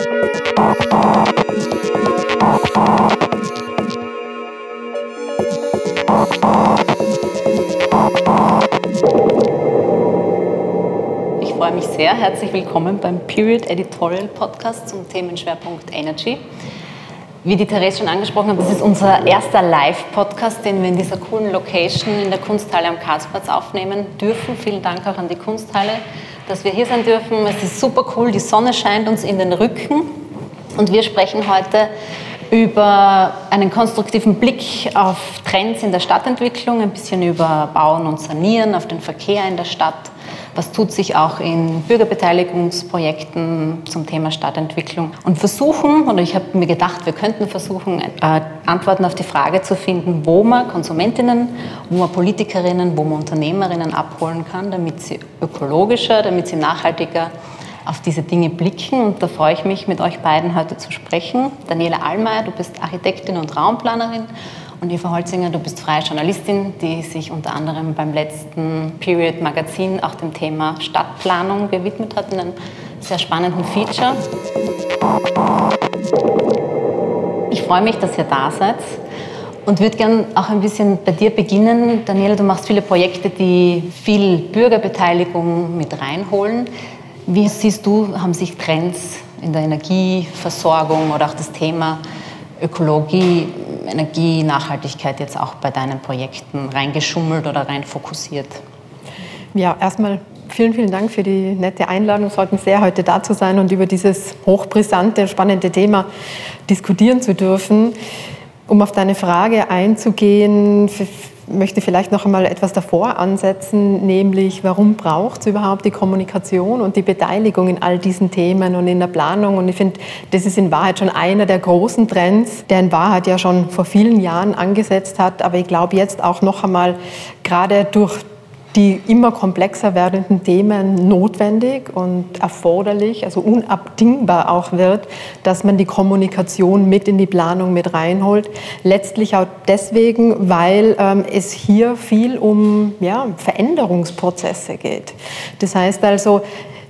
Ich freue mich sehr. Herzlich willkommen beim Period Editorial Podcast zum Themenschwerpunkt Energy. Wie die Therese schon angesprochen hat, das ist unser erster Live-Podcast, den wir in dieser coolen Location in der Kunsthalle am Karlsplatz aufnehmen dürfen. Vielen Dank auch an die Kunsthalle, dass wir hier sein dürfen. Es ist super cool, die Sonne scheint uns in den Rücken. Und wir sprechen heute über einen konstruktiven Blick auf Trends in der Stadtentwicklung, ein bisschen über Bauen und Sanieren, auf den Verkehr in der Stadt was tut sich auch in Bürgerbeteiligungsprojekten zum Thema Stadtentwicklung und versuchen, oder ich habe mir gedacht, wir könnten versuchen, äh, Antworten auf die Frage zu finden, wo man Konsumentinnen, wo man Politikerinnen, wo man Unternehmerinnen abholen kann, damit sie ökologischer, damit sie nachhaltiger auf diese Dinge blicken. Und da freue ich mich, mit euch beiden heute zu sprechen. Daniela Allmeier, du bist Architektin und Raumplanerin und Eva Holzinger, du bist freie Journalistin, die sich unter anderem beim letzten Period Magazin auch dem Thema Stadtplanung gewidmet hat, in einem sehr spannenden Feature. Ich freue mich, dass ihr da seid und würde gerne auch ein bisschen bei dir beginnen. Daniela, du machst viele Projekte, die viel Bürgerbeteiligung mit reinholen. Wie siehst du, haben sich Trends in der Energieversorgung oder auch das Thema Ökologie Energie, Nachhaltigkeit jetzt auch bei deinen Projekten reingeschummelt oder rein fokussiert? Ja, erstmal vielen, vielen Dank für die nette Einladung. Es freut mich sehr, heute da zu sein und über dieses hochbrisante, spannende Thema diskutieren zu dürfen. Um auf deine Frage einzugehen, möchte vielleicht noch einmal etwas davor ansetzen, nämlich warum braucht es überhaupt die Kommunikation und die Beteiligung in all diesen Themen und in der Planung. Und ich finde, das ist in Wahrheit schon einer der großen Trends, der in Wahrheit ja schon vor vielen Jahren angesetzt hat, aber ich glaube jetzt auch noch einmal gerade durch die immer komplexer werdenden Themen notwendig und erforderlich, also unabdingbar auch wird, dass man die Kommunikation mit in die Planung mit reinholt. Letztlich auch deswegen, weil ähm, es hier viel um ja, Veränderungsprozesse geht. Das heißt also,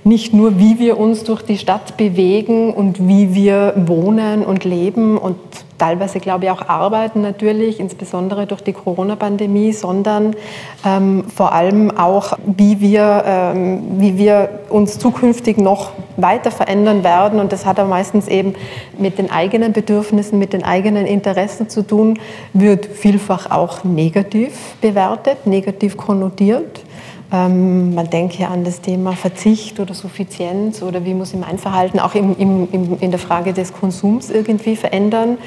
nicht nur, wie wir uns durch die Stadt bewegen und wie wir wohnen und leben und teilweise, glaube ich, auch arbeiten natürlich, insbesondere durch die Corona-Pandemie, sondern ähm, vor allem auch, wie wir, ähm, wie wir uns zukünftig noch weiter verändern werden. Und das hat ja meistens eben mit den eigenen Bedürfnissen, mit den eigenen Interessen zu tun, wird vielfach auch negativ bewertet, negativ konnotiert. Ähm, man denke an das Thema Verzicht oder Suffizienz oder wie muss ich mein Verhalten auch im, im, in der Frage des Konsums irgendwie verändern.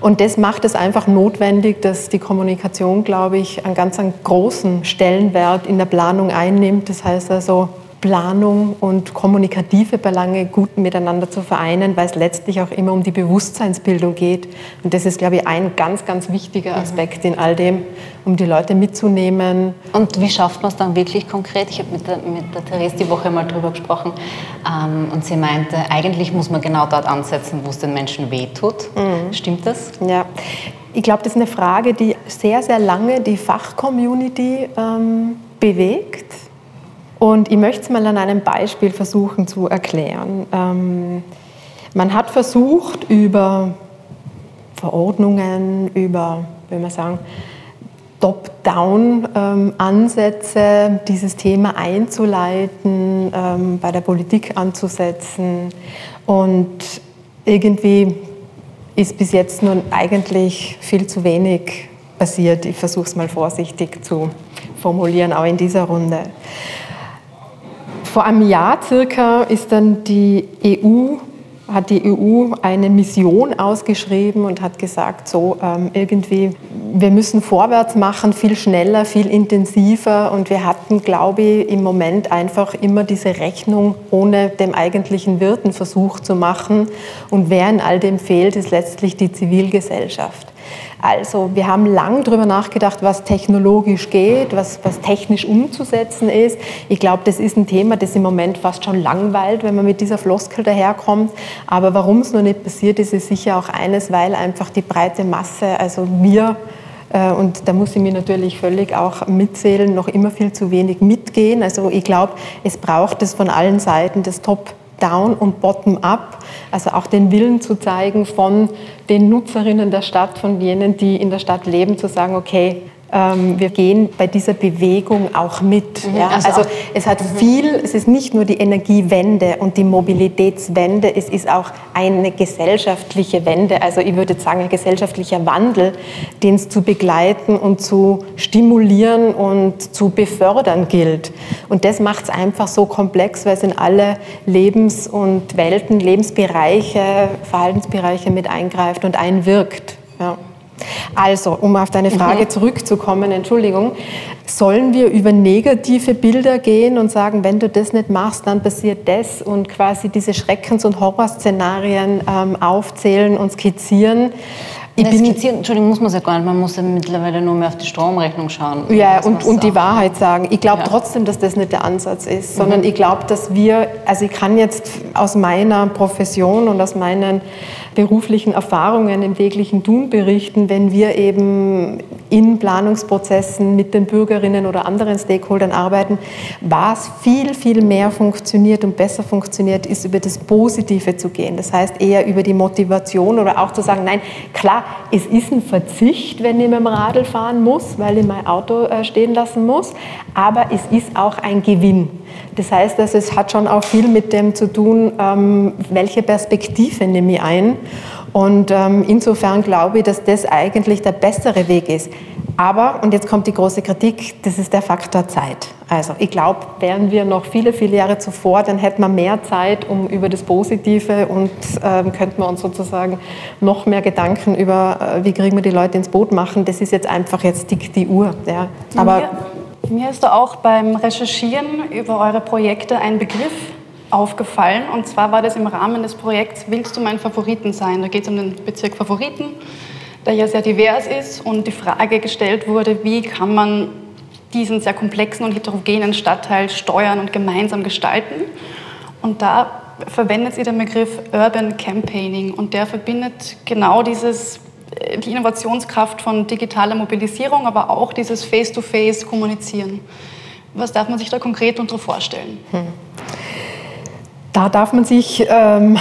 Und das macht es einfach notwendig, dass die Kommunikation, glaube ich, einen ganz einen großen Stellenwert in der Planung einnimmt. Das heißt also, Planung und kommunikative Belange gut miteinander zu vereinen, weil es letztlich auch immer um die Bewusstseinsbildung geht. Und das ist, glaube ich, ein ganz, ganz wichtiger mhm. Aspekt in all dem, um die Leute mitzunehmen. Und wie schafft man es dann wirklich konkret? Ich habe mit der, mit der Therese die Woche mal drüber gesprochen ähm, und sie meinte, eigentlich muss man genau dort ansetzen, wo es den Menschen wehtut. Mhm. Stimmt das? Ja. Ich glaube, das ist eine Frage, die sehr, sehr lange die Fachcommunity ähm, bewegt und ich möchte es mal an einem Beispiel versuchen zu erklären. Ähm, man hat versucht, über Verordnungen, über, wie man sagen, Top-Down-Ansätze, dieses Thema einzuleiten, ähm, bei der Politik anzusetzen. Und irgendwie ist bis jetzt nun eigentlich viel zu wenig passiert. Ich versuche es mal vorsichtig zu formulieren, auch in dieser Runde. Vor einem Jahr circa ist dann die EU hat die EU eine Mission ausgeschrieben und hat gesagt, so ähm, irgendwie, wir müssen vorwärts machen, viel schneller, viel intensiver. Und wir hatten, glaube ich, im Moment einfach immer diese Rechnung ohne dem eigentlichen Wirten versucht zu machen. Und wer in all dem fehlt, ist letztlich die Zivilgesellschaft. Also wir haben lang darüber nachgedacht, was technologisch geht, was, was technisch umzusetzen ist. Ich glaube, das ist ein Thema, das im Moment fast schon langweilt, wenn man mit dieser Floskel daherkommt. Aber warum es noch nicht passiert ist, ist sicher auch eines, weil einfach die breite Masse, also wir, äh, und da muss ich mir natürlich völlig auch mitzählen, noch immer viel zu wenig mitgehen. Also ich glaube, es braucht es von allen Seiten, das Top Top-Down und Bottom-Up, also auch den Willen zu zeigen von den Nutzerinnen der Stadt, von jenen, die in der Stadt leben, zu sagen, okay, ähm, wir gehen bei dieser Bewegung auch mit. Mhm, ja? Also, also es hat mhm. viel, es ist nicht nur die Energiewende und die Mobilitätswende, es ist auch eine gesellschaftliche Wende, also ich würde sagen ein gesellschaftlicher Wandel, den es zu begleiten und zu stimulieren und zu befördern gilt. Und das macht es einfach so komplex, weil es in alle Lebens- und Welten, Lebensbereiche, Verhaltensbereiche mit eingreift und einwirkt. Ja. Also, um auf deine Frage mhm. zurückzukommen, Entschuldigung, sollen wir über negative Bilder gehen und sagen, wenn du das nicht machst, dann passiert das und quasi diese Schreckens- und Horrorszenarien ähm, aufzählen und skizzieren? Ich bin, skizzieren, Entschuldigung, muss man es ja gar nicht. Man muss ja mittlerweile nur mehr auf die Stromrechnung schauen. Ja, und, und die Wahrheit sagen. Ich glaube ja. trotzdem, dass das nicht der Ansatz ist, sondern mhm. ich glaube, dass wir, also ich kann jetzt aus meiner Profession und aus meinen beruflichen Erfahrungen im täglichen Tun berichten, wenn wir eben in Planungsprozessen mit den Bürgerinnen oder anderen Stakeholdern arbeiten, was viel, viel mehr funktioniert und besser funktioniert, ist über das Positive zu gehen. Das heißt eher über die Motivation oder auch zu sagen, nein, klar, es ist ein Verzicht, wenn ich mit dem Radl fahren muss, weil ich mein Auto äh, stehen lassen muss, aber es ist auch ein Gewinn. Das heißt, also es hat schon auch viel mit dem zu tun, ähm, welche Perspektive nehme ich ein. Und ähm, insofern glaube ich, dass das eigentlich der bessere Weg ist. Aber, und jetzt kommt die große Kritik, das ist der Faktor Zeit. Also ich glaube, wären wir noch viele, viele Jahre zuvor, dann hätten wir mehr Zeit, um über das Positive und ähm, könnten wir uns sozusagen noch mehr Gedanken über, äh, wie kriegen wir die Leute ins Boot machen. Das ist jetzt einfach jetzt die, die Uhr. Ja. Aber ja. Mir ist da auch beim Recherchieren über eure Projekte ein Begriff aufgefallen. Und zwar war das im Rahmen des Projekts Willst du mein Favoriten sein? Da geht es um den Bezirk Favoriten, der ja sehr divers ist und die Frage gestellt wurde, wie kann man diesen sehr komplexen und heterogenen Stadtteil steuern und gemeinsam gestalten. Und da verwendet ihr den Begriff Urban Campaigning und der verbindet genau dieses die Innovationskraft von digitaler Mobilisierung, aber auch dieses Face-to-Face-Kommunizieren. Was darf man sich da konkret darunter vorstellen? Hm. Da darf man sich ähm,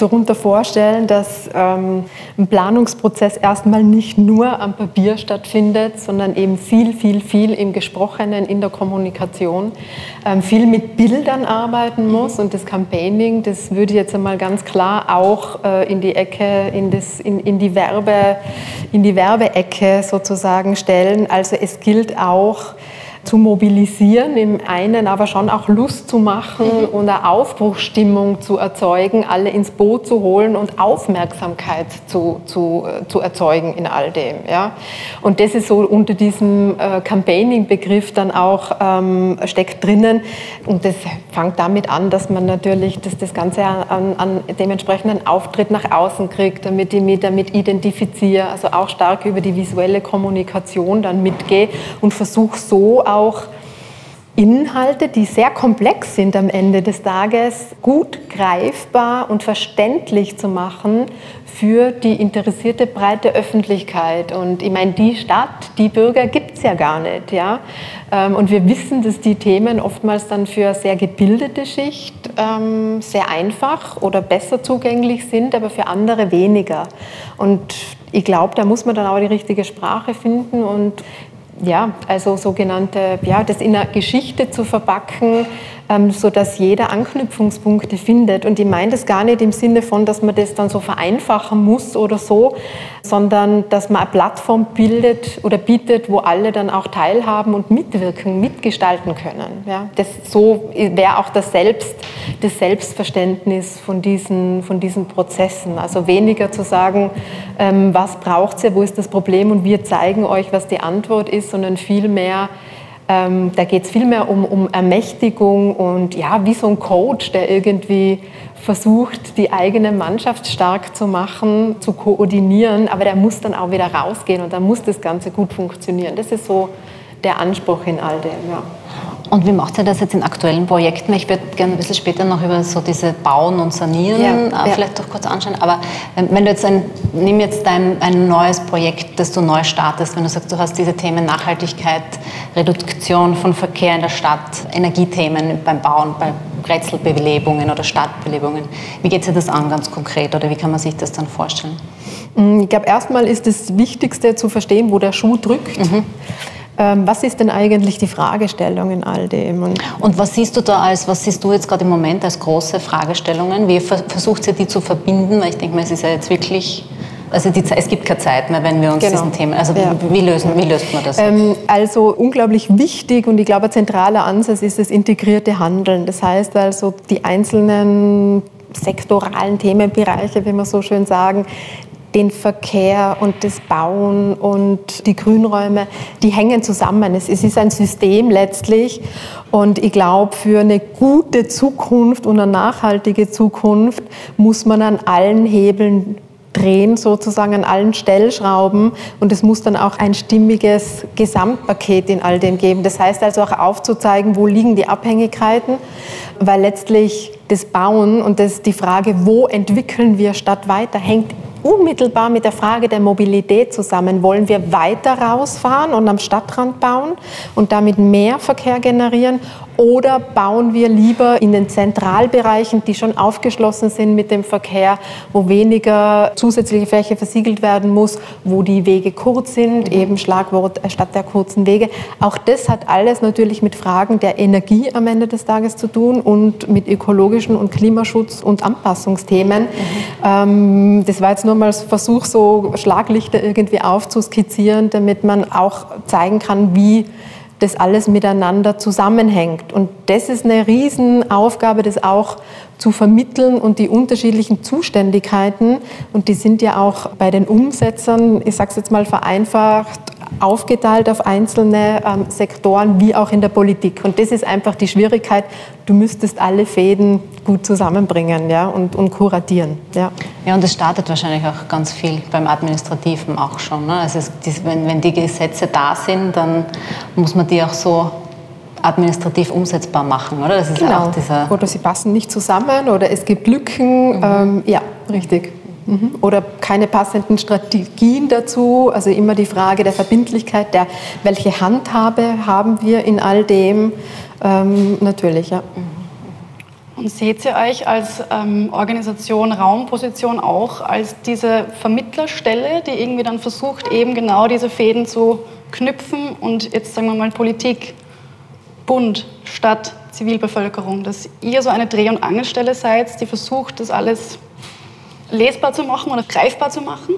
darunter vorstellen, dass ähm, ein Planungsprozess erstmal nicht nur am Papier stattfindet, sondern eben viel, viel, viel im Gesprochenen, in der Kommunikation, ähm, viel mit Bildern arbeiten muss und das Campaigning, das würde ich jetzt einmal ganz klar auch äh, in die Ecke, in, das, in, in die Werbe, in die Werbeecke sozusagen stellen. Also es gilt auch, zu mobilisieren, im einen aber schon auch Lust zu machen mhm. und eine Aufbruchsstimmung zu erzeugen, alle ins Boot zu holen und Aufmerksamkeit zu, zu, zu erzeugen in all dem. Ja. Und das ist so unter diesem äh, Campaigning-Begriff dann auch ähm, steckt drinnen und das fängt damit an, dass man natürlich dass das Ganze an, an dementsprechenden Auftritt nach außen kriegt, damit ich mich damit identifiziere, also auch stark über die visuelle Kommunikation dann mitgehe und versuche so auch Inhalte, die sehr komplex sind am Ende des Tages, gut greifbar und verständlich zu machen für die interessierte breite Öffentlichkeit. Und ich meine, die Stadt, die Bürger gibt es ja gar nicht. Ja? Ähm, und wir wissen, dass die Themen oftmals dann für sehr gebildete Schicht ähm, sehr einfach oder besser zugänglich sind, aber für andere weniger. Und ich glaube, da muss man dann auch die richtige Sprache finden und ja, also sogenannte, ja, das in einer Geschichte zu verpacken, ähm, sodass jeder Anknüpfungspunkte findet. Und ich meine das gar nicht im Sinne von, dass man das dann so vereinfachen muss oder so, sondern dass man eine Plattform bildet oder bietet, wo alle dann auch teilhaben und mitwirken, mitgestalten können. Ja, das so wäre auch das Selbst, das Selbstverständnis von diesen, von diesen Prozessen. Also weniger zu sagen, ähm, was braucht ihr, wo ist das Problem und wir zeigen euch, was die Antwort ist, sondern vielmehr ähm, da geht es vielmehr um, um Ermächtigung und ja, wie so ein Coach, der irgendwie versucht, die eigene Mannschaft stark zu machen, zu koordinieren, aber der muss dann auch wieder rausgehen und dann muss das Ganze gut funktionieren. Das ist so der Anspruch in all dem. Ja. Und wie macht ihr das jetzt in aktuellen Projekten? Ich würde gerne ein bisschen später noch über so diese Bauen und Sanieren ja, äh, vielleicht doch kurz anschauen. Aber ähm, wenn du jetzt ein, nimm jetzt dein, ein neues Projekt, das du neu startest, wenn du sagst, du hast diese Themen Nachhaltigkeit, Reduktion von Verkehr in der Stadt, Energiethemen beim Bauen, bei Kretzelbelebungen oder Stadtbelebungen. Wie geht sich das an ganz konkret oder wie kann man sich das dann vorstellen? Mm, ich glaube, erstmal ist das Wichtigste zu verstehen, wo der Schuh drückt. Mhm. Ähm, was ist denn eigentlich die Fragestellung in all dem? Und, und, was siehst du da als, was siehst du jetzt gerade im Moment als große Fragestellungen? Wie versucht ihr die zu verbinden? Weil ich denke mal, es ist ja jetzt wirklich also die, es gibt keine Zeit mehr, wenn wir uns genau. diesen Themen. Also ja. wie, lösen, wie löst man das? Ähm, also unglaublich wichtig und ich glaube, ein zentraler Ansatz ist das integrierte Handeln. Das heißt also, die einzelnen sektoralen Themenbereiche, wie wir so schön sagen, den Verkehr und das Bauen und die Grünräume, die hängen zusammen. Es ist ein System letztlich. Und ich glaube, für eine gute Zukunft und eine nachhaltige Zukunft muss man an allen Hebeln drehen, sozusagen an allen Stellschrauben. Und es muss dann auch ein stimmiges Gesamtpaket in all dem geben. Das heißt also auch aufzuzeigen, wo liegen die Abhängigkeiten, weil letztlich das Bauen und das, die Frage, wo entwickeln wir Stadt weiter, hängt unmittelbar mit der Frage der Mobilität zusammen. Wollen wir weiter rausfahren und am Stadtrand bauen und damit mehr Verkehr generieren oder bauen wir lieber in den Zentralbereichen, die schon aufgeschlossen sind mit dem Verkehr, wo weniger zusätzliche Fläche versiegelt werden muss, wo die Wege kurz sind, mhm. eben Schlagwort äh, statt der kurzen Wege. Auch das hat alles natürlich mit Fragen der Energie am Ende des Tages zu tun und mit ökologischen und Klimaschutz und Anpassungsthemen. Mhm. Ähm, das war jetzt nur mal ein Versuch, so Schlaglichter irgendwie aufzuskizzieren, damit man auch zeigen kann, wie das alles miteinander zusammenhängt. Und das ist eine Riesenaufgabe, das auch zu vermitteln und die unterschiedlichen Zuständigkeiten. Und die sind ja auch bei den Umsetzern, ich sage es jetzt mal vereinfacht, aufgeteilt auf einzelne ähm, Sektoren wie auch in der Politik. Und das ist einfach die Schwierigkeit. Du müsstest alle Fäden gut zusammenbringen ja, und, und kuratieren. Ja. ja, und es startet wahrscheinlich auch ganz viel beim Administrativen auch schon. Ne? Also es, wenn, wenn die Gesetze da sind, dann muss man die auch so administrativ umsetzbar machen, oder? Das ist genau. auch dieser oder sie passen nicht zusammen oder es gibt Lücken. Mhm. Ähm, ja, richtig. Mhm. Oder keine passenden Strategien dazu. Also immer die Frage der Verbindlichkeit, der, welche Handhabe haben wir in all dem. Ähm, natürlich, ja. Und seht ihr euch als ähm, Organisation Raumposition auch als diese Vermittlerstelle, die irgendwie dann versucht, eben genau diese Fäden zu knüpfen und jetzt sagen wir mal Politik, Bund, Stadt, Zivilbevölkerung, dass ihr so eine Dreh- und Angelstelle seid, die versucht, das alles lesbar zu machen oder greifbar zu machen?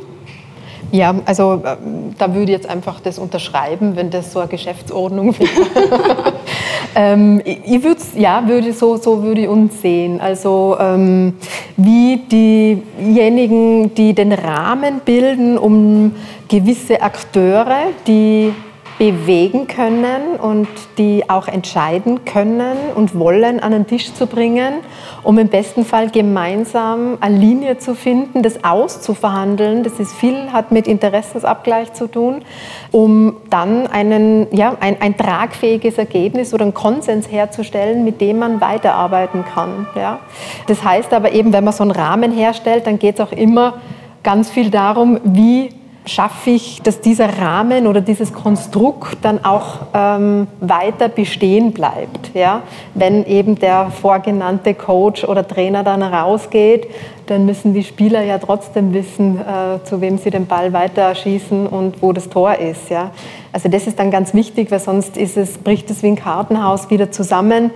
Ja, also äh, da würde ich jetzt einfach das unterschreiben, wenn das so eine Geschäftsordnung wäre. ähm, ich würde ja, würde so, so würde ich uns sehen. Also ähm, wie diejenigen, die den Rahmen bilden, um gewisse Akteure, die bewegen können und die auch entscheiden können und wollen, an den Tisch zu bringen, um im besten Fall gemeinsam eine Linie zu finden, das auszuverhandeln. Das ist viel, hat mit Interessensabgleich zu tun, um dann einen, ja, ein, ein tragfähiges Ergebnis oder einen Konsens herzustellen, mit dem man weiterarbeiten kann. Ja. Das heißt aber eben, wenn man so einen Rahmen herstellt, dann geht es auch immer ganz viel darum, wie schaffe ich, dass dieser Rahmen oder dieses Konstrukt dann auch ähm, weiter bestehen bleibt. Ja? Wenn eben der vorgenannte Coach oder Trainer dann rausgeht, dann müssen die Spieler ja trotzdem wissen, äh, zu wem sie den Ball weiter schießen und wo das Tor ist. Ja? Also das ist dann ganz wichtig, weil sonst ist es, bricht es wie ein Kartenhaus wieder zusammen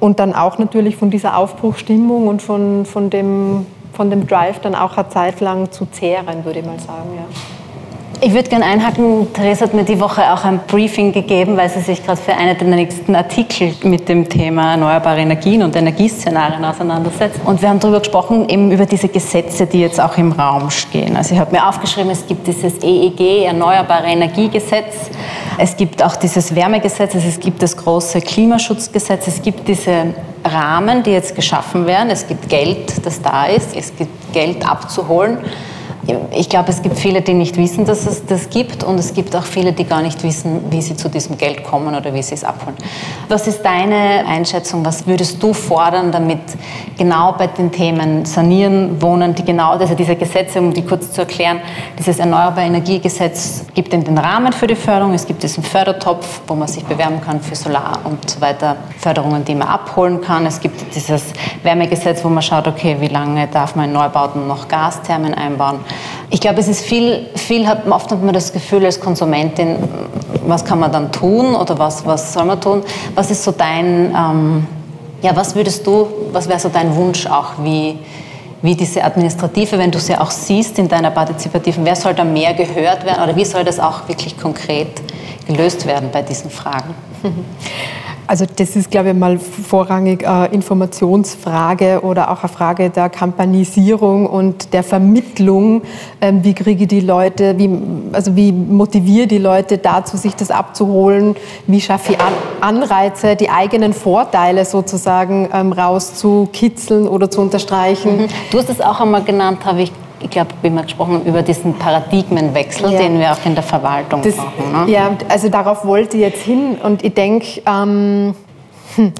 und dann auch natürlich von dieser Aufbruchstimmung und von, von, dem, von dem Drive dann auch eine Zeit lang zu zehren, würde ich mal sagen. Ja. Ich würde gerne einhaken. Therese hat mir die Woche auch ein Briefing gegeben, weil sie sich gerade für einen der nächsten Artikel mit dem Thema erneuerbare Energien und Energieszenarien auseinandersetzt. Und wir haben darüber gesprochen, eben über diese Gesetze, die jetzt auch im Raum stehen. Also ich habe mir aufgeschrieben, es gibt dieses EEG, Erneuerbare Energiegesetz. Es gibt auch dieses Wärmegesetz, es gibt das große Klimaschutzgesetz, es gibt diese Rahmen, die jetzt geschaffen werden. Es gibt Geld, das da ist, es gibt Geld abzuholen. Ich glaube, es gibt viele, die nicht wissen, dass es das gibt und es gibt auch viele, die gar nicht wissen, wie sie zu diesem Geld kommen oder wie sie es abholen. Was ist deine Einschätzung? Was würdest du fordern, damit genau bei den Themen Sanieren, Wohnen, die genau, also diese Gesetze, um die kurz zu erklären, dieses Erneuerbare Energiegesetz gibt den Rahmen für die Förderung. Es gibt diesen Fördertopf, wo man sich bewerben kann für Solar und so weiter, Förderungen, die man abholen kann. Es gibt dieses Wärmegesetz, wo man schaut, okay, wie lange darf man in Neubauten noch Gasthermen einbauen. Ich glaube, es ist viel, viel hat, oft hat man das Gefühl als Konsumentin, was kann man dann tun oder was, was soll man tun? Was ist so dein, ähm, ja, was würdest du, was wäre so dein Wunsch auch, wie, wie diese administrative, wenn du sie auch siehst in deiner partizipativen, wer soll da mehr gehört werden oder wie soll das auch wirklich konkret gelöst werden bei diesen Fragen? Also das ist, glaube ich, mal vorrangig eine Informationsfrage oder auch eine Frage der Kampanisierung und der Vermittlung. Ähm, wie kriege ich die Leute, wie, also wie motiviere die Leute dazu, sich das abzuholen? Wie schaffe ich Anreize, die eigenen Vorteile sozusagen ähm, rauszukitzeln oder zu unterstreichen? Mhm. Du hast es auch einmal genannt, habe ich ich glaube, wie wir gesprochen haben, über diesen Paradigmenwechsel, ja. den wir auch in der Verwaltung das, brauchen. Ne? Ja, also darauf wollte ich jetzt hin und ich denke, ähm, hm,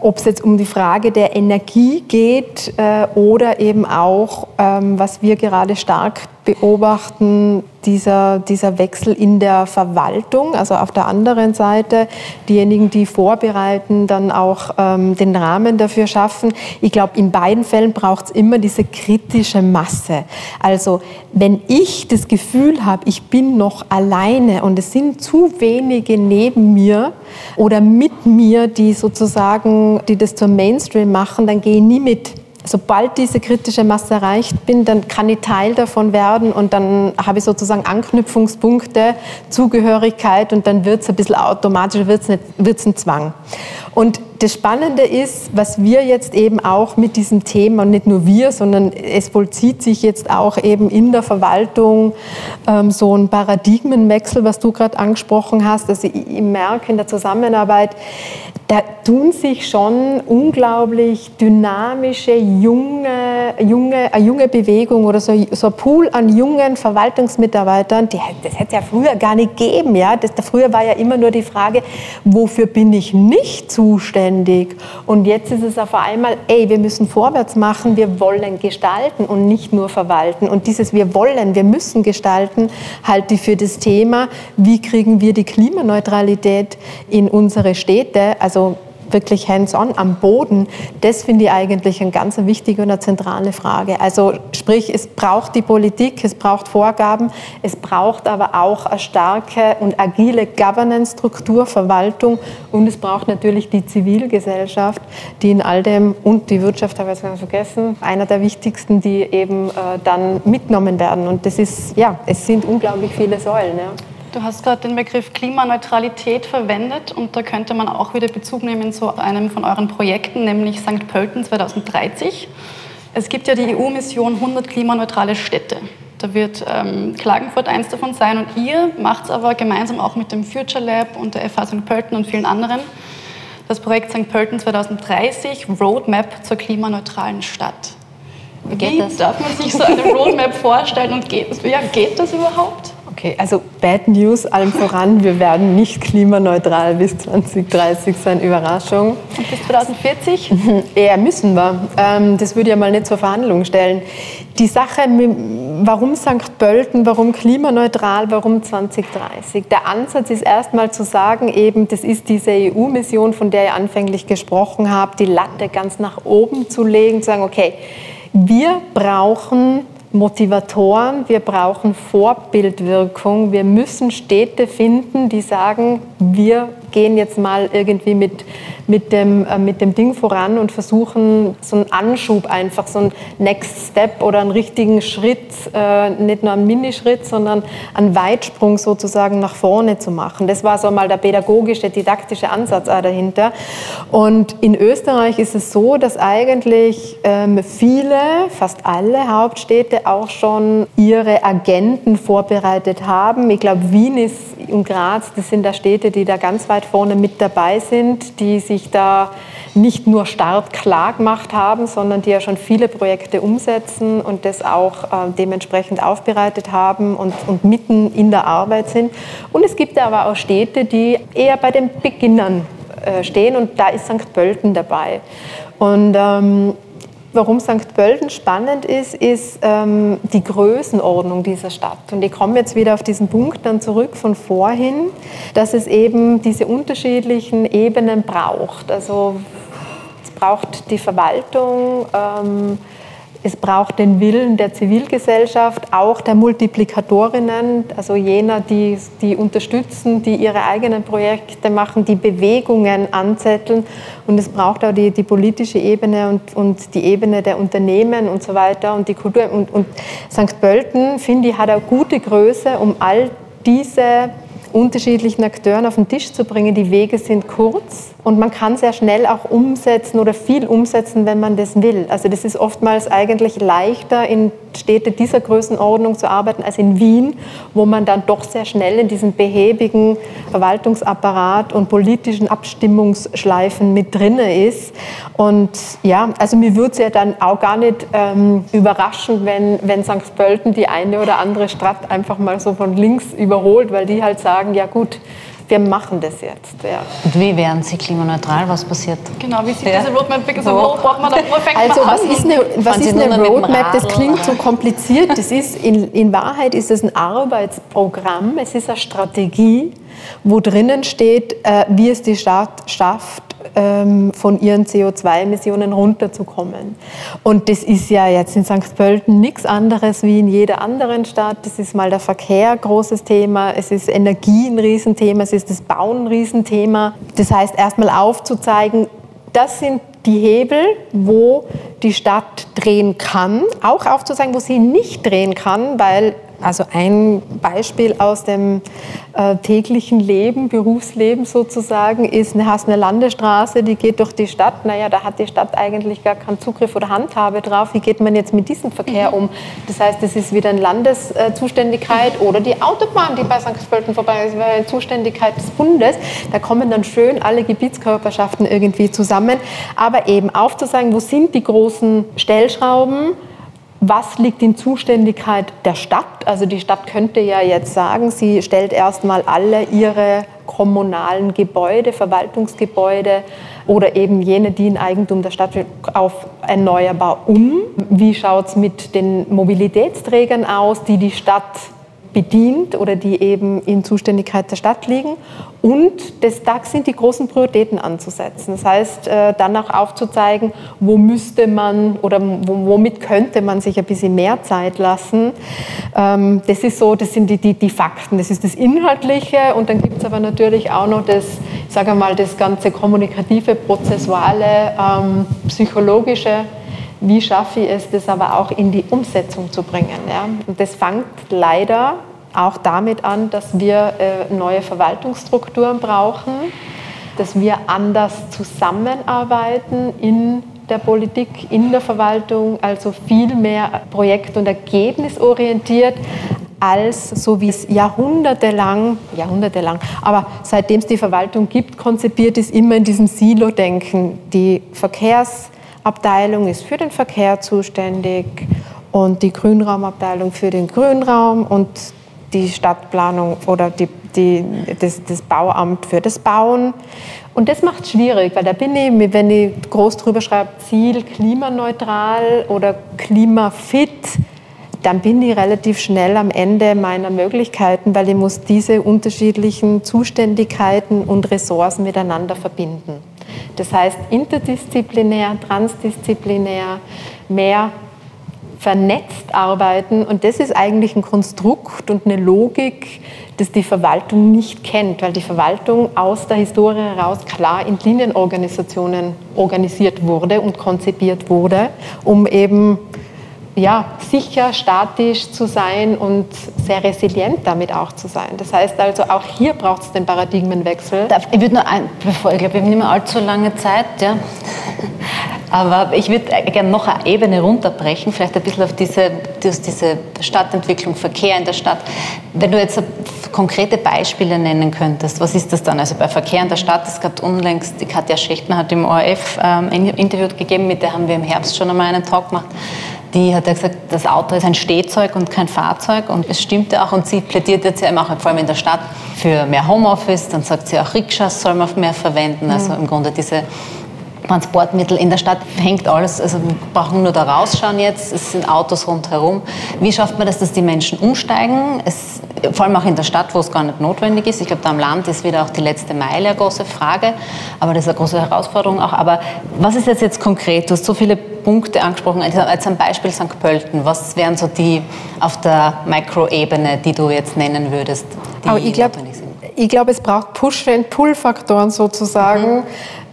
ob es jetzt um die Frage der Energie geht äh, oder eben auch, ähm, was wir gerade stark beobachten, dieser, dieser Wechsel in der Verwaltung, also auf der anderen Seite diejenigen, die vorbereiten, dann auch ähm, den Rahmen dafür schaffen. Ich glaube, in beiden Fällen braucht es immer diese kritische Masse. Also wenn ich das Gefühl habe, ich bin noch alleine und es sind zu wenige neben mir oder mit mir, die sozusagen, die das zum Mainstream machen, dann gehe ich nie mit sobald diese kritische Masse erreicht bin, dann kann ich Teil davon werden und dann habe ich sozusagen Anknüpfungspunkte, Zugehörigkeit und dann wird es ein bisschen automatisch, wird es ein Zwang. Und das Spannende ist, was wir jetzt eben auch mit diesem Thema, und nicht nur wir, sondern es vollzieht sich jetzt auch eben in der Verwaltung ähm, so ein Paradigmenwechsel, was du gerade angesprochen hast. Also ich, ich merke in der Zusammenarbeit, da tun sich schon unglaublich dynamische, junge, junge, eine junge Bewegung oder so, so ein Pool an jungen Verwaltungsmitarbeitern, die, das hätte es ja früher gar nicht gegeben. Ja? Das, früher war ja immer nur die Frage, wofür bin ich nicht zuständig? Und jetzt ist es auf einmal, ey, wir müssen vorwärts machen, wir wollen gestalten und nicht nur verwalten. Und dieses wir wollen, wir müssen gestalten, halte ich für das Thema, wie kriegen wir die Klimaneutralität in unsere Städte, also wirklich hands-on am Boden, das finde ich eigentlich eine ganz wichtige und eine zentrale Frage. Also sprich, es braucht die Politik, es braucht Vorgaben, es braucht aber auch eine starke und agile Governance-Struktur, Verwaltung und es braucht natürlich die Zivilgesellschaft, die in all dem und die Wirtschaft, habe ich jetzt vergessen, einer der wichtigsten, die eben äh, dann mitgenommen werden. Und das ist, ja, es sind unglaublich viele Säulen. Ja. Du hast gerade den Begriff Klimaneutralität verwendet und da könnte man auch wieder Bezug nehmen zu einem von euren Projekten, nämlich St. Pölten 2030. Es gibt ja die EU-Mission 100 klimaneutrale Städte. Da wird ähm, Klagenfurt eins davon sein und ihr macht es aber gemeinsam auch mit dem Future Lab und der FH St. Pölten und vielen anderen. Das Projekt St. Pölten 2030, Roadmap zur klimaneutralen Stadt. Wie das? darf man sich so eine Roadmap vorstellen und geht, ja, geht das überhaupt? Okay, also Bad News allem voran, wir werden nicht klimaneutral bis 2030 sein, Überraschung. Und bis 2040? Eher müssen wir. Ähm, das würde ja mal nicht zur Verhandlung stellen. Die Sache, warum St. Pölten, warum klimaneutral, warum 2030? Der Ansatz ist erstmal zu sagen, eben, das ist diese EU-Mission, von der ich anfänglich gesprochen habe, die Latte ganz nach oben zu legen, zu sagen, okay, wir brauchen Motivatoren, wir brauchen Vorbildwirkung. Wir müssen Städte finden, die sagen, wir gehen jetzt mal irgendwie mit, mit, dem, äh, mit dem Ding voran und versuchen so einen Anschub einfach, so einen Next Step oder einen richtigen Schritt, äh, nicht nur einen Minischritt, sondern einen Weitsprung sozusagen nach vorne zu machen. Das war so mal der pädagogische, didaktische Ansatz dahinter. Und in Österreich ist es so, dass eigentlich ähm, viele, fast alle Hauptstädte auch schon ihre Agenten vorbereitet haben. Ich glaube, Wien ist und Graz, das sind da Städte, die da ganz weit vorne mit dabei sind, die sich da nicht nur startklar gemacht haben, sondern die ja schon viele Projekte umsetzen und das auch äh, dementsprechend aufbereitet haben und, und mitten in der Arbeit sind. Und es gibt aber auch Städte, die eher bei den Beginnern äh, stehen und da ist St. Pölten dabei. Und ähm, Warum St. Pölten spannend ist, ist ähm, die Größenordnung dieser Stadt. Und ich komme jetzt wieder auf diesen Punkt dann zurück von vorhin, dass es eben diese unterschiedlichen Ebenen braucht. Also es braucht die Verwaltung, ähm, es braucht den Willen der Zivilgesellschaft, auch der Multiplikatorinnen, also jener, die, die unterstützen, die ihre eigenen Projekte machen, die Bewegungen anzetteln. Und es braucht auch die, die politische Ebene und, und die Ebene der Unternehmen und so weiter und die Kultur. Und, und St. Pölten, finde ich, hat eine gute Größe, um all diese unterschiedlichen Akteuren auf den Tisch zu bringen. Die Wege sind kurz und man kann sehr schnell auch umsetzen oder viel umsetzen, wenn man das will. Also das ist oftmals eigentlich leichter in Städte dieser Größenordnung zu arbeiten als in Wien, wo man dann doch sehr schnell in diesem behäbigen Verwaltungsapparat und politischen Abstimmungsschleifen mit drinne ist. Und ja, also mir würde es ja dann auch gar nicht ähm, überraschen, wenn, wenn St. Pölten die eine oder andere Stadt einfach mal so von links überholt, weil die halt sagen, ja gut, wir machen das jetzt. Ja. Und wie werden Sie klimaneutral? Was passiert? Genau, wie sieht ja. diese Roadmap aus? So. Wo braucht man da, wo fängt also, was ist eine, was ist eine Roadmap? Das klingt so kompliziert. Das ist, in, in Wahrheit ist es ein Arbeitsprogramm, es ist eine Strategie, wo drinnen steht, äh, wie es die Stadt schafft, von ihren CO2-Emissionen runterzukommen. Und das ist ja jetzt in St. Pölten nichts anderes wie in jeder anderen Stadt. Das ist mal der Verkehr großes Thema, es ist Energie ein Riesenthema, es ist das Bauen ein Riesenthema. Das heißt, erstmal aufzuzeigen, das sind die Hebel, wo die Stadt drehen kann, auch aufzuzeigen, wo sie nicht drehen kann, weil also ein Beispiel aus dem äh, täglichen Leben, Berufsleben sozusagen, ist eine, hast eine Landesstraße, die geht durch die Stadt. Naja, da hat die Stadt eigentlich gar keinen Zugriff oder Handhabe drauf. Wie geht man jetzt mit diesem Verkehr um? Das heißt, es ist wieder eine Landeszuständigkeit oder die Autobahn, die bei St. Pölten vorbei ist, wäre eine Zuständigkeit des Bundes. Da kommen dann schön alle Gebietskörperschaften irgendwie zusammen. Aber eben aufzuzeigen, wo sind die großen Stellschrauben? Was liegt in Zuständigkeit der Stadt? Also die Stadt könnte ja jetzt sagen, sie stellt erstmal alle ihre kommunalen Gebäude, Verwaltungsgebäude oder eben jene, die in Eigentum der Stadt sind, auf erneuerbar um. Wie schaut es mit den Mobilitätsträgern aus, die die Stadt bedient oder die eben in Zuständigkeit der Stadt liegen. Und das, da sind die großen Prioritäten anzusetzen. Das heißt, äh, dann auch aufzuzeigen, wo müsste man oder womit könnte man sich ein bisschen mehr Zeit lassen. Ähm, das ist so, das sind die, die, die Fakten, das ist das Inhaltliche. Und dann gibt es aber natürlich auch noch das, ich sage mal, das ganze kommunikative, prozessuale, ähm, psychologische wie schaffe ich es, das aber auch in die Umsetzung zu bringen. Ja? Und das fängt leider auch damit an, dass wir äh, neue Verwaltungsstrukturen brauchen, dass wir anders zusammenarbeiten in der Politik, in der Verwaltung, also viel mehr projekt- und ergebnisorientiert, als so wie es jahrhundertelang, jahrhundertelang, aber seitdem es die Verwaltung gibt, konzipiert ist, immer in diesem Silo-Denken. Die Verkehrs- Abteilung ist für den Verkehr zuständig und die Grünraumabteilung für den Grünraum und die Stadtplanung oder die, die, das, das Bauamt für das Bauen. Und das macht es schwierig, weil da bin ich, wenn ich groß drüber schreibe, Ziel klimaneutral oder klimafit, dann bin ich relativ schnell am Ende meiner Möglichkeiten, weil ich muss diese unterschiedlichen Zuständigkeiten und Ressourcen miteinander verbinden. Das heißt interdisziplinär, transdisziplinär, mehr vernetzt arbeiten. Und das ist eigentlich ein Konstrukt und eine Logik, das die Verwaltung nicht kennt, weil die Verwaltung aus der Historie heraus klar in Linienorganisationen organisiert wurde und konzipiert wurde, um eben ja, sicher, statisch zu sein und sehr resilient damit auch zu sein. Das heißt also, auch hier braucht es den Paradigmenwechsel. Ich würde nur ein, bevor, ich glaube, wir haben nicht mehr allzu lange Zeit. Ja. Aber ich würde gerne noch eine Ebene runterbrechen, vielleicht ein bisschen auf diese, diese Stadtentwicklung, Verkehr in der Stadt. Wenn du jetzt konkrete Beispiele nennen könntest, was ist das dann? Also bei Verkehr in der Stadt, es gab unlängst, die Katja Schechtner hat im ORF ähm, ein Interview gegeben, mit der haben wir im Herbst schon einmal einen Talk gemacht. Die hat ja gesagt, das Auto ist ein Stehzeug und kein Fahrzeug und es stimmte auch und sie plädiert jetzt ja immer auch, vor allem in der Stadt, für mehr Homeoffice, dann sagt sie auch, Rikschas soll man mehr verwenden, also im Grunde diese Transportmittel. In der Stadt hängt alles, also wir brauchen nur da rausschauen jetzt, es sind Autos rundherum. Wie schafft man das, dass die Menschen umsteigen? Es, vor allem auch in der Stadt, wo es gar nicht notwendig ist. Ich glaube, da am Land ist wieder auch die letzte Meile eine große Frage, aber das ist eine große Herausforderung auch. Aber was ist jetzt, jetzt konkret? Du hast so viele Punkte angesprochen, als ein Beispiel St. Pölten. Was wären so die auf der Mikroebene, die du jetzt nennen würdest, die aber ich glaub, notwendig sind? Ich glaube, es braucht Push-and-Pull-Faktoren sozusagen. Mhm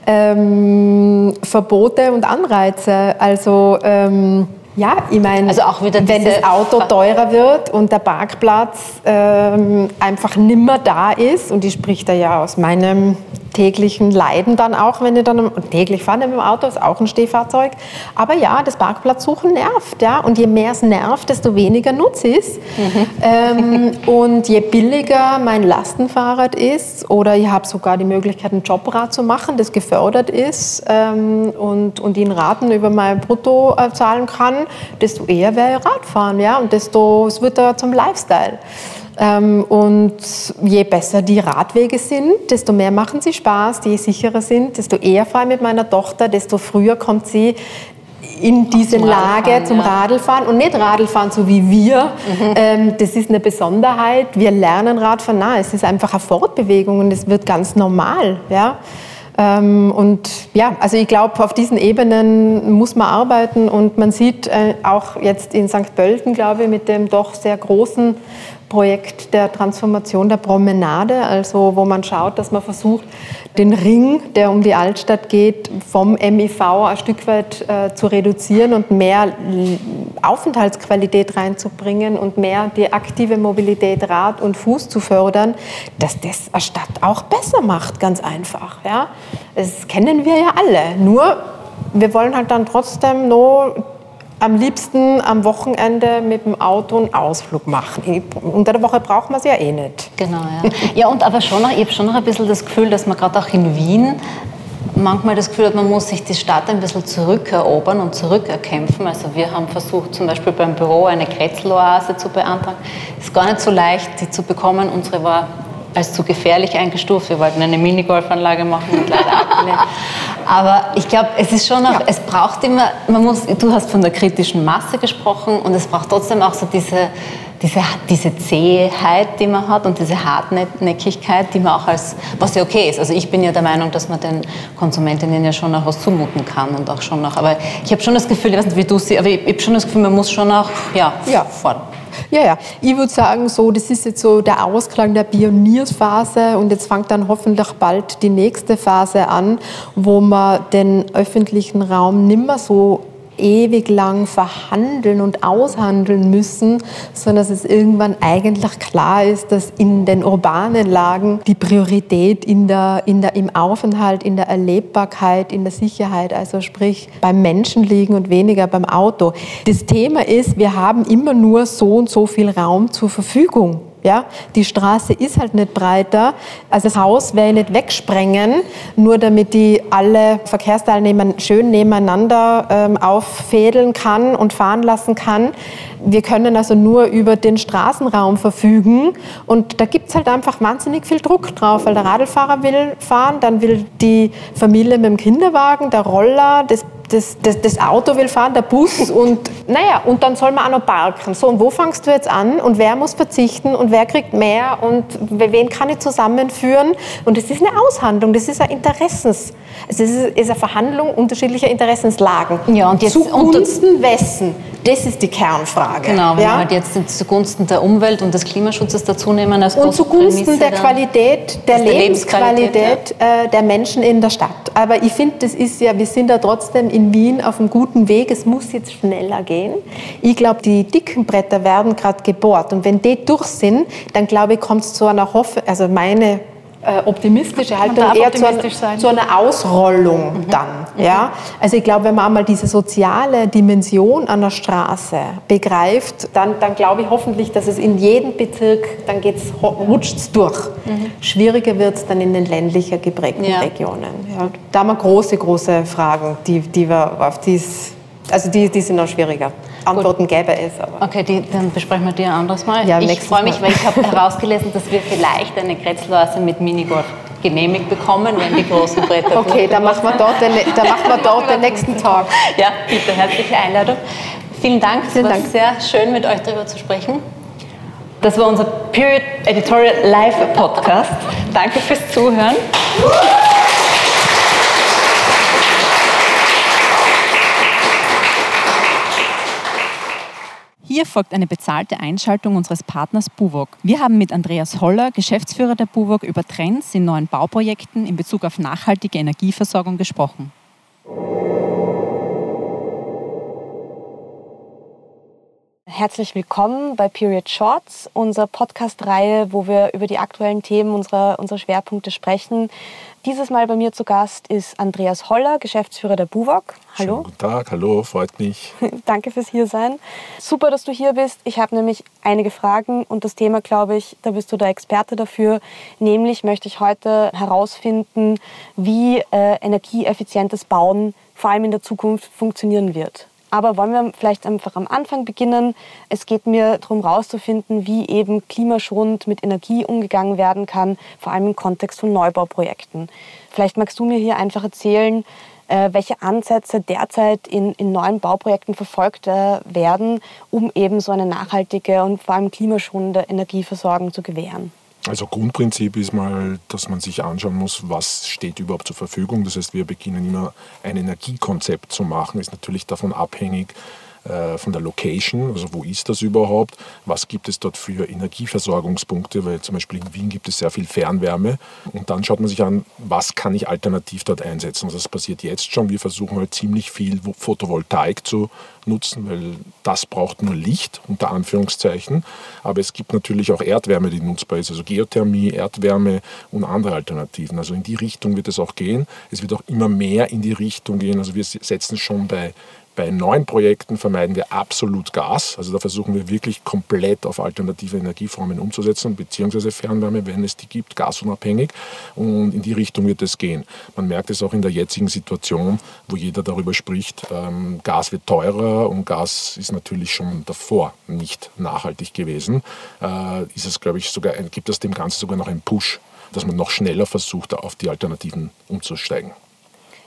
ähm, Verbote und Anreize. Also ähm, ja, ich meine, also wenn das Auto teurer wird und der Parkplatz ähm, einfach nimmer da ist, und ich spreche da ja aus meinem täglichen Leiden dann auch, wenn ich dann täglich fahre mit dem Auto, ist auch ein Stehfahrzeug. Aber ja, das Parkplatzsuchen nervt, ja. Und je mehr es nervt, desto weniger Nutz ist. Mhm. Ähm, und je billiger mein Lastenfahrrad ist, oder ich habe sogar die Möglichkeit, ein Jobrad zu machen, das gefördert ist ähm, und, und ihn Raten über mein Brutto äh, zahlen kann, desto eher werde ich Radfahren, ja. Und desto, es wird da zum Lifestyle. Ähm, und je besser die Radwege sind, desto mehr machen sie Spaß, je sicherer sind, desto eher fahre ich mit meiner Tochter, desto früher kommt sie in diese zum Lage Radfahren, zum ja. Radlfahren und nicht Radlfahren so wie wir. Mhm. Ähm, das ist eine Besonderheit. Wir lernen Radfahren. Nein, es ist einfach eine Fortbewegung und es wird ganz normal. Ja? Ähm, und ja, also ich glaube, auf diesen Ebenen muss man arbeiten und man sieht äh, auch jetzt in St. Pölten, glaube ich, mit dem doch sehr großen Projekt der Transformation der Promenade, also wo man schaut, dass man versucht, den Ring, der um die Altstadt geht, vom MIV ein Stück weit äh, zu reduzieren und mehr Aufenthaltsqualität reinzubringen und mehr die aktive Mobilität Rad und Fuß zu fördern, dass das eine Stadt auch besser macht, ganz einfach. Ja? Das kennen wir ja alle. Nur wir wollen halt dann trotzdem noch am liebsten am Wochenende mit dem Auto einen Ausflug machen. Unter der Woche braucht man es ja eh nicht. Genau, ja. ja und aber schon noch, ich habe schon noch ein bisschen das Gefühl, dass man gerade auch in Wien manchmal das Gefühl hat, man muss sich die Stadt ein bisschen zurückerobern und zurückerkämpfen. Also wir haben versucht, zum Beispiel beim Büro eine Kretzeloase zu beantragen. Ist gar nicht so leicht, die zu bekommen. Unsere war als zu gefährlich eingestuft. Wir wollten eine Minigolfanlage machen und leider abgelehnt. Aber ich glaube, es ist schon noch, ja. es braucht immer, man muss, du hast von der kritischen Masse gesprochen und es braucht trotzdem auch so diese, diese, diese Zähheit, die man hat und diese Hartnäckigkeit, die man auch als, was ja okay ist. Also ich bin ja der Meinung, dass man den Konsumentinnen ja schon auch was zumuten kann und auch schon noch, aber ich habe schon das Gefühl, ich weiß nicht, wie du sie, aber ich habe schon das Gefühl, man muss schon auch, ja, ja. fordern. Ja, ja. Ich würde sagen, so, das ist jetzt so der Ausklang der Pioniersphase und jetzt fängt dann hoffentlich bald die nächste Phase an, wo man den öffentlichen Raum nimmer so ewig lang verhandeln und aushandeln müssen, sondern dass es irgendwann eigentlich klar ist, dass in den urbanen Lagen die Priorität in der, in der, im Aufenthalt, in der Erlebbarkeit, in der Sicherheit, also sprich beim Menschen liegen und weniger beim Auto. Das Thema ist, wir haben immer nur so und so viel Raum zur Verfügung. Ja, die Straße ist halt nicht breiter. Also das Haus werde ich nicht wegsprengen, nur damit die alle Verkehrsteilnehmer schön nebeneinander ähm, auffädeln kann und fahren lassen kann. Wir können also nur über den Straßenraum verfügen und da gibt es halt einfach wahnsinnig viel Druck drauf, weil der Radlfahrer will fahren, dann will die Familie mit dem Kinderwagen, der Roller, das das, das, das, Auto will fahren, der Bus und naja, und dann soll man auch noch parken. So, und wo fangst du jetzt an und wer muss verzichten und wer kriegt mehr und wen kann ich zusammenführen? Und das ist eine Aushandlung, das ist ein Interessens, es ist, eine Verhandlung unterschiedlicher Interessenslagen. Ja, und jetzt zugunsten wessen? Das ist die Kernfrage. Genau, wenn ja? wir halt jetzt zugunsten der Umwelt und des Klimaschutzes dazu nehmen als Und zugunsten der Qualität, der, der Lebensqualität ja. Äh, der Menschen in der Stadt. Aber ich finde, das ist ja, wir sind da trotzdem in Wien auf einem guten Weg. Es muss jetzt schneller gehen. Ich glaube, die dicken Bretter werden gerade gebohrt. Und wenn die durch sind, dann glaube ich, kommt es zu einer Hoffnung, also meine äh, optimistische Haltung eher zu, ein, zu, einer Ausrollung mhm. dann. Mhm. Ja? Also ich glaube, wenn man einmal diese soziale Dimension an der Straße begreift, dann, dann glaube ich hoffentlich, dass es in jedem Bezirk, dann rutscht es durch. Mhm. Schwieriger wird es dann in den ländlicher geprägten ja. Regionen. Ja, da haben wir große, große Fragen, die, die wir auf dies, also die, die sind noch schwieriger. Antworten Gut. gäbe es. Aber. Okay, die, dann besprechen wir die ein anderes Mal. Ja, ich freue mich, weil ich habe herausgelesen, dass wir vielleicht eine Kretzlose mit Minigolf genehmigt bekommen, wenn die großen Bretter Okay, dann machen wir dort den, dann machen wir dort den nächsten Tag. Ja, bitte, herzliche Einladung. Vielen Dank, es war Dank. sehr schön, mit euch darüber zu sprechen. Das war unser Period Editorial Live Podcast. Danke fürs Zuhören. Hier folgt eine bezahlte Einschaltung unseres Partners Buwok. Wir haben mit Andreas Holler, Geschäftsführer der Buwok, über Trends in neuen Bauprojekten in Bezug auf nachhaltige Energieversorgung gesprochen. Herzlich willkommen bei Period Shorts, unserer Podcast-Reihe, wo wir über die aktuellen Themen unserer, unserer Schwerpunkte sprechen. Dieses Mal bei mir zu Gast ist Andreas Holler, Geschäftsführer der BUWOG. Hallo. Schönen guten Tag, hallo, freut mich. Danke fürs Hiersein. Super, dass du hier bist. Ich habe nämlich einige Fragen und das Thema, glaube ich, da bist du der Experte dafür. Nämlich möchte ich heute herausfinden, wie äh, energieeffizientes Bauen vor allem in der Zukunft funktionieren wird. Aber wollen wir vielleicht einfach am Anfang beginnen? Es geht mir darum herauszufinden, wie eben klimaschonend mit Energie umgegangen werden kann, vor allem im Kontext von Neubauprojekten. Vielleicht magst du mir hier einfach erzählen, äh, welche Ansätze derzeit in, in neuen Bauprojekten verfolgt äh, werden, um eben so eine nachhaltige und vor allem klimaschonende Energieversorgung zu gewähren. Also Grundprinzip ist mal, dass man sich anschauen muss, was steht überhaupt zur Verfügung. Das heißt, wir beginnen immer ein Energiekonzept zu machen, ist natürlich davon abhängig, von der Location, also wo ist das überhaupt, was gibt es dort für Energieversorgungspunkte, weil zum Beispiel in Wien gibt es sehr viel Fernwärme und dann schaut man sich an, was kann ich alternativ dort einsetzen. Also das passiert jetzt schon, wir versuchen halt ziemlich viel Photovoltaik zu nutzen, weil das braucht nur Licht, unter Anführungszeichen, aber es gibt natürlich auch Erdwärme, die nutzbar ist, also Geothermie, Erdwärme und andere Alternativen. Also in die Richtung wird es auch gehen. Es wird auch immer mehr in die Richtung gehen, also wir setzen schon bei bei neuen Projekten vermeiden wir absolut Gas. Also da versuchen wir wirklich komplett auf alternative Energieformen umzusetzen, beziehungsweise Fernwärme, wenn es die gibt, gasunabhängig. Und in die Richtung wird es gehen. Man merkt es auch in der jetzigen Situation, wo jeder darüber spricht, ähm, Gas wird teurer und Gas ist natürlich schon davor nicht nachhaltig gewesen. Äh, ist es, glaube ich, sogar, gibt es dem Ganzen sogar noch einen Push, dass man noch schneller versucht, auf die Alternativen umzusteigen.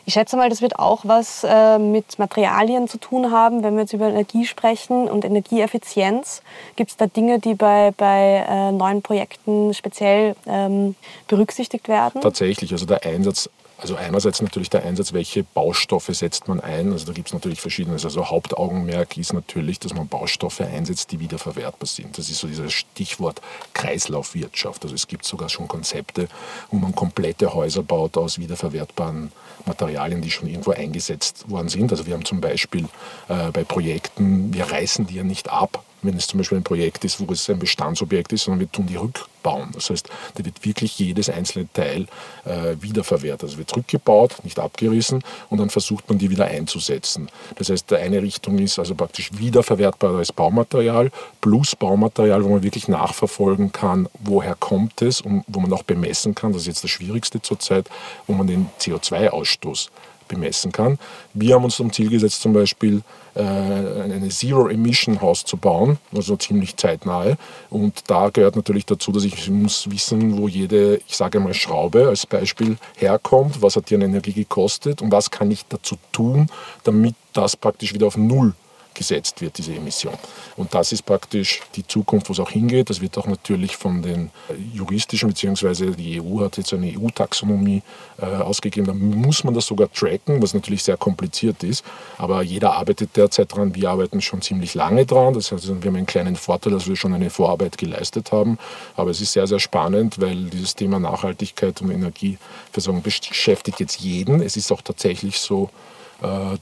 Ich schätze mal, das wird auch was äh, mit Materialien zu tun haben, wenn wir jetzt über Energie sprechen und Energieeffizienz. Gibt es da Dinge, die bei, bei äh, neuen Projekten speziell ähm, berücksichtigt werden? Tatsächlich, also der Einsatz also einerseits natürlich der Einsatz, welche Baustoffe setzt man ein. Also da gibt es natürlich verschiedenes. Also Hauptaugenmerk ist natürlich, dass man Baustoffe einsetzt, die wiederverwertbar sind. Das ist so dieses Stichwort Kreislaufwirtschaft. Also es gibt sogar schon Konzepte, wo man komplette Häuser baut aus wiederverwertbaren Materialien, die schon irgendwo eingesetzt worden sind. Also wir haben zum Beispiel äh, bei Projekten, wir reißen die ja nicht ab, wenn es zum Beispiel ein Projekt ist, wo es ein Bestandsobjekt ist, sondern wir tun die rückbauen. Das heißt, da wird wirklich jedes einzelne Teil äh, wiederverwertet. Also wird rückgebaut, nicht abgerissen und dann versucht man die wieder einzusetzen. Das heißt, eine Richtung ist also praktisch wiederverwertbares Baumaterial plus Baumaterial, wo man wirklich nachverfolgen kann, woher kommt es und wo man auch bemessen kann, das ist jetzt das Schwierigste zurzeit, wo man den CO2-Ausstoß bemessen kann. Wir haben uns zum Ziel gesetzt, zum Beispiel eine Zero-Emission-Haus zu bauen, also ziemlich zeitnahe. Und da gehört natürlich dazu, dass ich muss wissen, wo jede, ich sage mal, Schraube als Beispiel herkommt, was hat die an Energie gekostet und was kann ich dazu tun, damit das praktisch wieder auf Null gesetzt wird, diese Emission. Und das ist praktisch die Zukunft, wo es auch hingeht. Das wird auch natürlich von den juristischen, beziehungsweise die EU hat jetzt eine EU-Taxonomie äh, ausgegeben. Da muss man das sogar tracken, was natürlich sehr kompliziert ist. Aber jeder arbeitet derzeit dran. Wir arbeiten schon ziemlich lange dran. Das heißt, wir haben einen kleinen Vorteil, dass wir schon eine Vorarbeit geleistet haben. Aber es ist sehr, sehr spannend, weil dieses Thema Nachhaltigkeit und Energieversorgung beschäftigt jetzt jeden. Es ist auch tatsächlich so,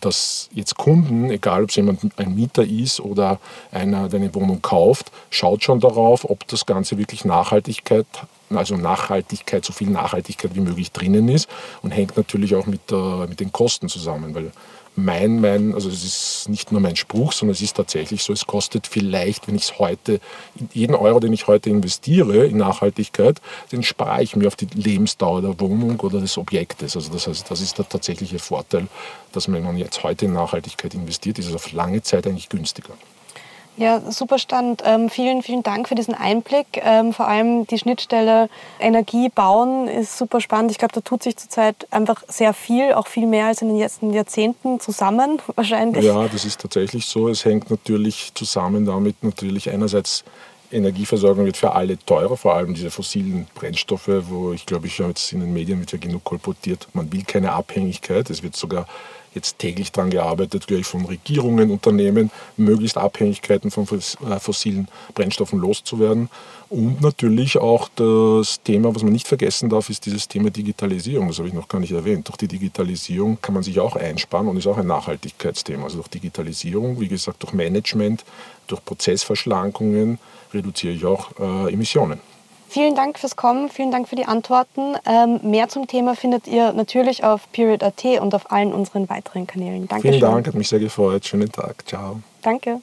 dass jetzt Kunden, egal ob es jemand ein Mieter ist oder einer, der eine Wohnung kauft, schaut schon darauf, ob das Ganze wirklich Nachhaltigkeit also Nachhaltigkeit, so viel Nachhaltigkeit wie möglich drinnen ist und hängt natürlich auch mit, der, mit den Kosten zusammen, weil mein, mein, also es ist nicht nur mein Spruch, sondern es ist tatsächlich so, es kostet vielleicht, wenn ich es heute, jeden Euro, den ich heute investiere in Nachhaltigkeit, den spare ich mir auf die Lebensdauer der Wohnung oder des Objektes. Also das heißt, das ist der tatsächliche Vorteil, dass wenn man jetzt heute in Nachhaltigkeit investiert, ist es auf lange Zeit eigentlich günstiger. Ja, super spannend. Ähm, vielen, vielen Dank für diesen Einblick. Ähm, vor allem die Schnittstelle Energie bauen ist super spannend. Ich glaube, da tut sich zurzeit einfach sehr viel, auch viel mehr als in den letzten Jahrzehnten zusammen wahrscheinlich. Ja, das ist tatsächlich so. Es hängt natürlich zusammen damit natürlich einerseits Energieversorgung wird für alle teurer, vor allem diese fossilen Brennstoffe, wo ich glaube, ich jetzt in den Medien wird ja genug kolportiert, man will keine Abhängigkeit. Es wird sogar jetzt täglich daran gearbeitet, gleich von Regierungen, Unternehmen, möglichst Abhängigkeiten von äh, fossilen Brennstoffen loszuwerden. Und natürlich auch das Thema, was man nicht vergessen darf, ist dieses Thema Digitalisierung. Das habe ich noch gar nicht erwähnt. Durch die Digitalisierung kann man sich auch einsparen und ist auch ein Nachhaltigkeitsthema. Also durch Digitalisierung, wie gesagt, durch Management, durch Prozessverschlankungen reduziere ich auch äh, Emissionen. Vielen Dank fürs Kommen, vielen Dank für die Antworten. Ähm, mehr zum Thema findet ihr natürlich auf Period.at und auf allen unseren weiteren Kanälen. Danke. Vielen Dank, hat mich sehr gefreut. Schönen Tag. Ciao. Danke.